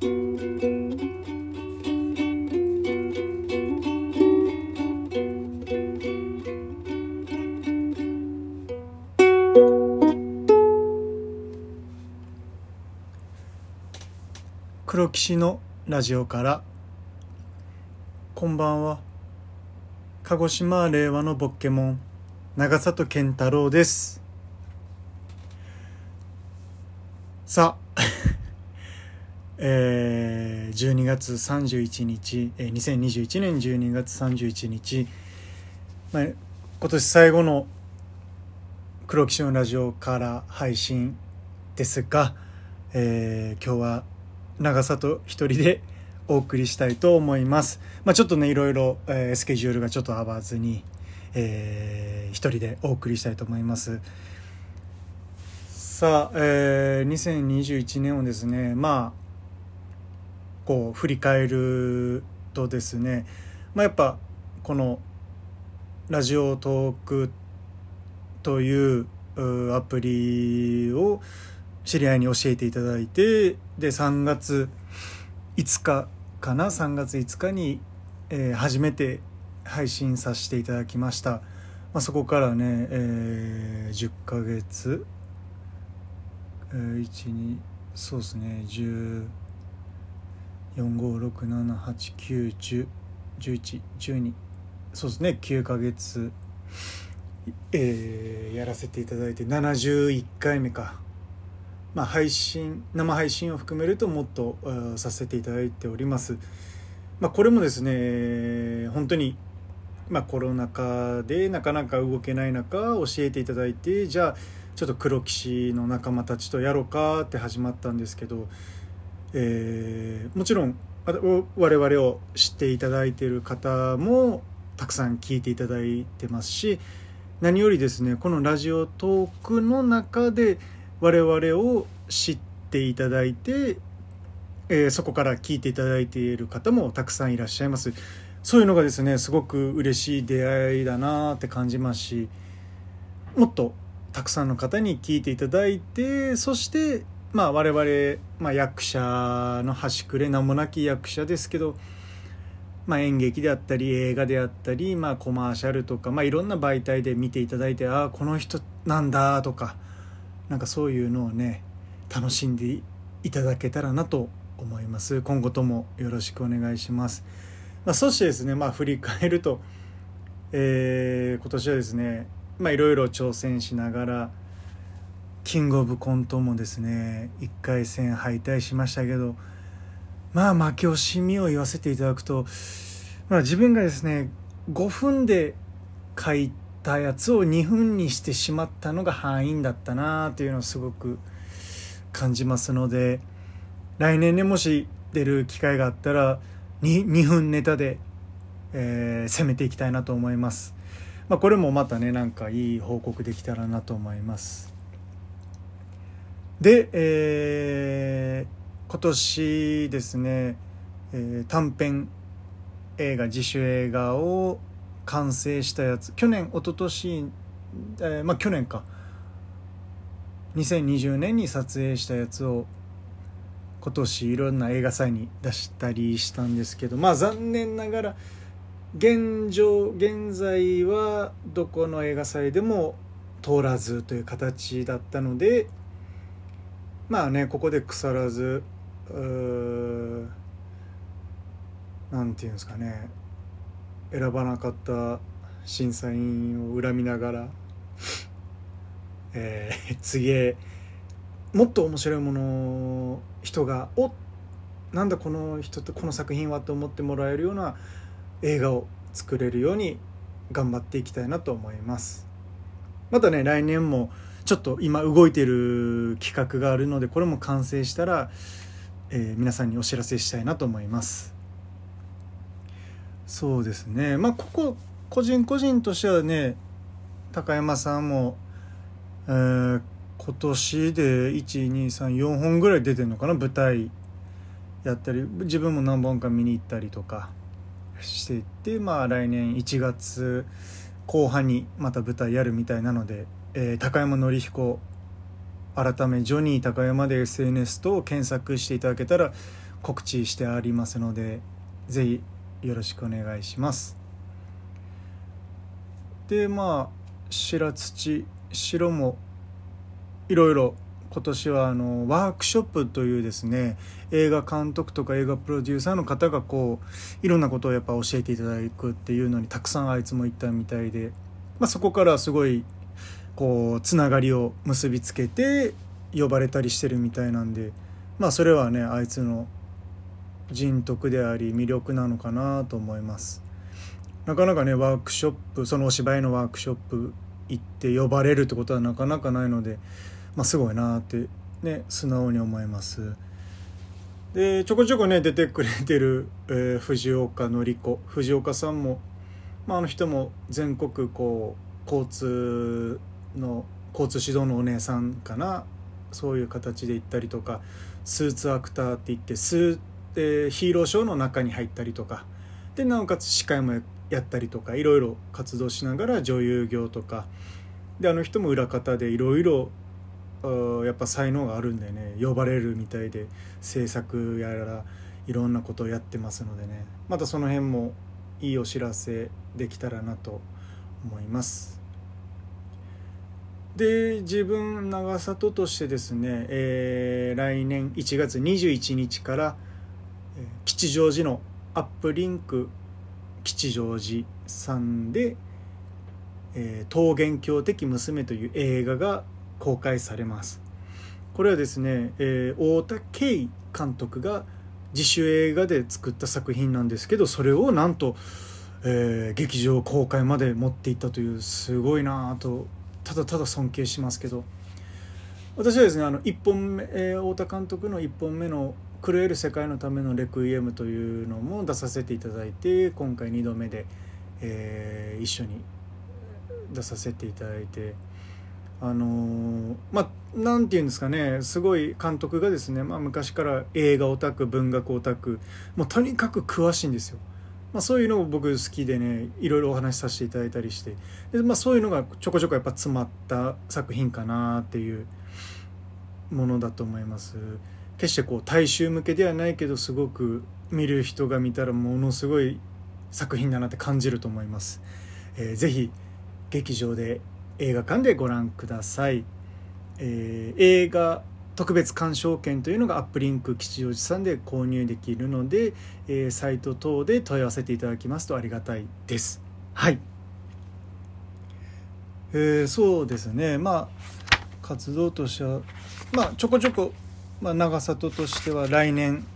黒騎士のラジオから。こんばんは。鹿児島令和のボッケモン長里健太郎です。さあえー、12月31日、えー、2021年12月31日、まあ、今年最後の黒騎士のラジオから配信ですが、えー、今日は長里一人でお送りしたいと思います。まあ、ちょっとねいろいろ、えー、スケジュールがちょっと合わずに、えー、一人でお送りしたいと思います。さあ、えー、2021年をですねまあこう振り返るとですね、まあ、やっぱこのラジオトークというアプリを知り合いに教えていただいてで3月5日かな3月5日に、えー、初めて配信させていただきました、まあ、そこからね、えー、10ヶ月、えー、12そうですね456789101112そうですね。9ヶ月。えー、やらせていただいて71回目か。まあ、配信生配信を含めるともっとさせていただいております。まあ、これもですね本当に、まあ、コロナ禍でなかなか動けない中教えていただいてじゃあちょっと黒騎士の仲間たちとやろうかって始まったんですけど、えー、もちろん我々を知っていただいている方もたくさん聞いていただいてますし何よりですねこのラジオトークの中で我々を知っていただいて、えー、そこから聞いていただいている方もたくさんいらっしゃいます。そういうのがですねすごく嬉しい出会いだなって感じますしもっとたくさんの方に聞いていただいてそしてまあ我々、まあ、役者の端くれ名もなき役者ですけど、まあ、演劇であったり映画であったり、まあ、コマーシャルとか、まあ、いろんな媒体で見ていただいてああこの人なんだとかなんかそういうのをね楽しんでいただけたらなと思います。今後ともよろしくお願いします、まあ、そしてですねまあ振り返ると、えー、今年はですねまあいろいろ挑戦しながらキングオブコントもですね1回戦敗退しましたけどまあ負け惜しみを言わせていただくと、まあ、自分がですね5分で書いたやつを2分にしてしまったのが敗因だったなというのをすごく感じますので来年ねもし出る機会があったら 2, 2分ネタで、えー、攻めていきたいなと思います。まあ、これもまたねなんかいい報告できたらなと思います。で、えー、今年ですね、えー、短編映画自主映画を完成したやつ去年一昨年、えー、まあ去年か。2020年に撮影したやつを今年いろんな映画祭に出したりしたんですけどまあ残念ながら現状現在はどこの映画祭でも通らずという形だったのでまあねここで腐らずなんていうんですかね選ばなかった審査員を恨みながら、えー、次へもっと面白いものを人がおなんだこの人とこの作品はと思ってもらえるような映画を作れるように頑張っていきたいなと思います。またね来年もちょっと今動いてる企画があるのでこれも完成したら、えー、皆さんにお知らせしたいなと思います。そうですね。まあここ個人個人としてはね高山さんも、えー、今年で1234本ぐらい出てるのかな舞台やったり自分も何本か見に行ったりとかしていってまあ来年1月後半にまた舞台やるみたいなので、えー、高山紀彦改めジョニー高山で SNS と検索していただけたら告知してありますので是非よろしくお願いします。でまあ白土白もいろいろ今年はあのワークショップというですね映画監督とか映画プロデューサーの方がこういろんなことをやっぱ教えていただくっていうのにたくさんあいつも行ったみたいで、まあ、そこからすごいこうつながりを結びつけて呼ばれたりしてるみたいなんでまあそれはねあいつの人徳であり魅力なのかなと思います。なかなかねワークショップそのお芝居のワークショップ行って呼ばれるってことはなかなかないのでまあ、すごいなってね素直に思います。でちょこちょこね出てくれてる、えー、藤岡典子。藤岡さんも、まあ、あの人も全国こう交通の交通指導のお姉さんかな。そういう形で行ったりとか。スーツアクターって言ってスー、えー、ヒーローショーの中に入ったりとか。でなおかつ司会もやったりとかいろいろ活動しながら女優業とか。であの人も裏方でいろいろやっぱ才能があるんでね。呼ばれるみたいで制作やらいろんなことをやってますのでね。またその辺もいいお知らせできたらなと思います。で自分長里としてですね、えー、来年1月21日から、吉祥寺のアップリンク吉祥寺さんで「えー、桃源郷的娘」という映画が公開されます。これはですね、えー、太田圭監督が自主映画で作った作品なんですけどそれをなんと、えー、劇場公開まで持っていったというすごいなとただただ尊敬しますけど私はですねあの1本目、太田監督の1本目の「狂える世界のためのレクイエム」というのも出させていただいて今回2度目で、えー、一緒に出させていただいて。あのー、まあ何て言うんですかねすごい監督がですね、まあ、昔から映画オタク文学オタクもうとにかく詳しいんですよ。まあ、そういうのを僕好きでねいろいろお話しさせていただいたりしてで、まあ、そういうのがちょこちょこやっぱ詰まった作品かなっていうものだと思います。決してこう大衆向けではないけどすごく見る人が見たらものすごい作品だなって感じると思います。えー、ぜひ劇場で映画館でご覧ください、えー、映画特別鑑賞券というのがアップリンク吉祥寺さんで購入できるので、えー、サイト等で問い合わせていただきますとありがたいです。はい。えー、そうですね。まあ活動としてはまあちょこちょこ、まあ、長里としては来年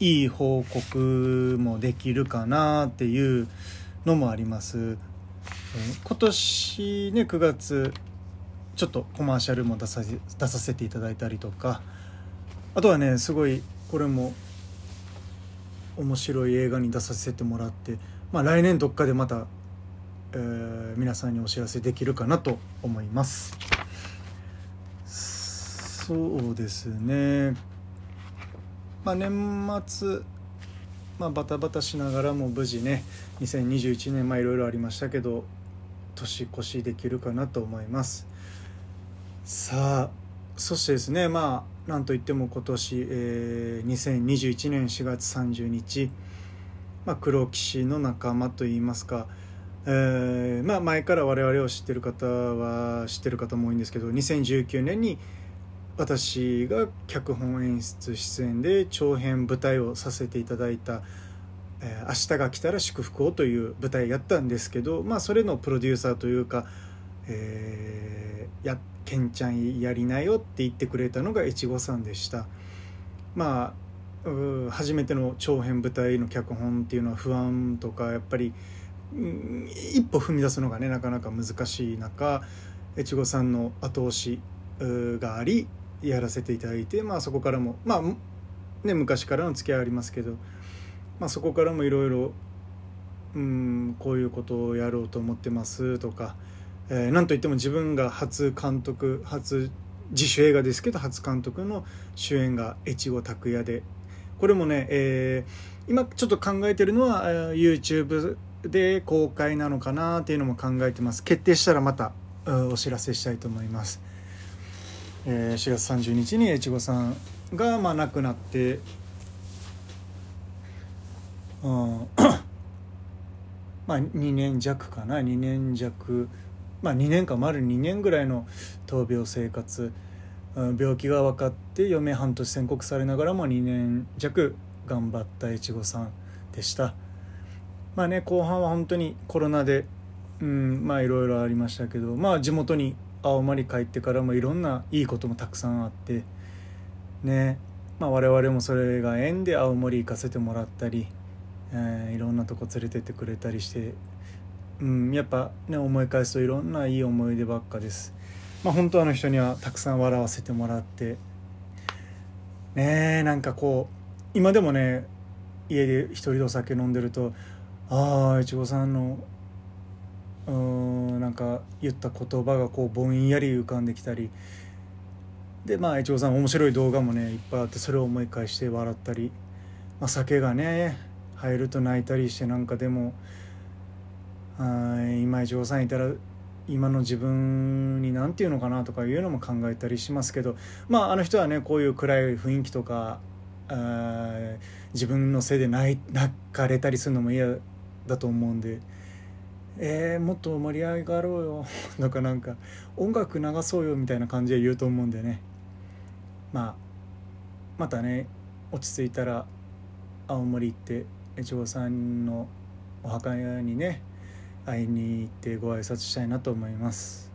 いい報告もできるかなっていうのもあります。今年ね9月ちょっとコマーシャルも出さ出させていただいたりとかあとはねすごいこれも面白い映画に出させてもらって、まあ、来年どっかでまた、えー、皆さんにお知らせできるかなと思います。そうですね。まあ年末まあ、バタバタしながらも無事ね2021年まあいろいろありましたけど年越しできるかなと思います。さあそしてですねまあなんといっても今年、えー、2021年4月30日、まあ、黒騎士の仲間といいますか、えーまあ、前から我々を知ってる方は知ってる方も多いんですけど2019年に私が脚本演出出演で長編舞台をさせていただいたえー、明日が来たら祝福を」という舞台やったんですけど、まあ、それのプロデューサーというか「えー、やケンちゃんやりなよ」って言ってくれたのが越後さんでした。まあ初めての長編舞台の脚本っていうのは不安とかやっぱり、一歩踏み出すのがねなかなか難しい中越後さんの後押しがありやらせていただいて、まあ、そこからもまあね昔からの付き合いありますけどまあ、そこからもいろいろこういうことをやろうと思ってますとか、えー、なんといっても自分が初監督初自主映画ですけど初監督の主演が越後拓也で。これもね、えー、今ちょっと考えてるのは YouTube で公開なのかなっていうのも考えてます。決定したらまたお知らせしたいと思います、えー、4月30日に越後さんがまあ亡くなってうん まあ2年弱かな。2年弱まあ2年か丸2年ぐらいの闘病生活うん病気が分かって余命半年宣告されながらも2年弱頑張った越後さんでした。まあね後半は本当にコロナでうんまあいろいろありましたけどまあ地元に青森帰ってからもいろんないいこともたくさんあってねまあ我々もそれが縁で青森行かせてもらったり、えー、いろんなとこ連れてってくれたりしてうんやっぱね思い返すといろんないい思い出ばっかです。まあ本当あの人にはたくさん笑わせてもらって。ねえなんかこう今でもね家で一人でお酒飲んでるとああいちごさんのうんなんか言った言葉がこうぼんやり浮かんできたり。でまあいちごさん面白い動画もねいっぱいあってそれを思い返して笑ったり、まあ、酒がね入ると泣いたりしてなんかでも今いちごさんいたら今の自分に何て言うのかなとかいうのも考えたりしますけどまああの人はねこういう暗い雰囲気とか自分のせいで泣かれたりするのも嫌だと思うんで。えー、もっと盛り上がろうよ とかなんか音楽流そうよみたいな感じで言うと思うんでねまあまたね落ち着いたら青森行って越後さんのお墓にね会いに行ってご挨拶したいなと思います。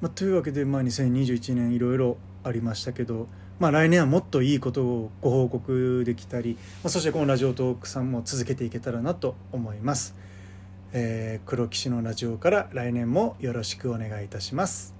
まあ、というわけで、まあ、2021年いろいろありましたけど、まあ、来年はもっといいことをご報告できたり、まあ、そしてこのラジオトークさんも続けていけたらなと思います。えー、黒騎士のラジオから来年もよろしくお願いいたします。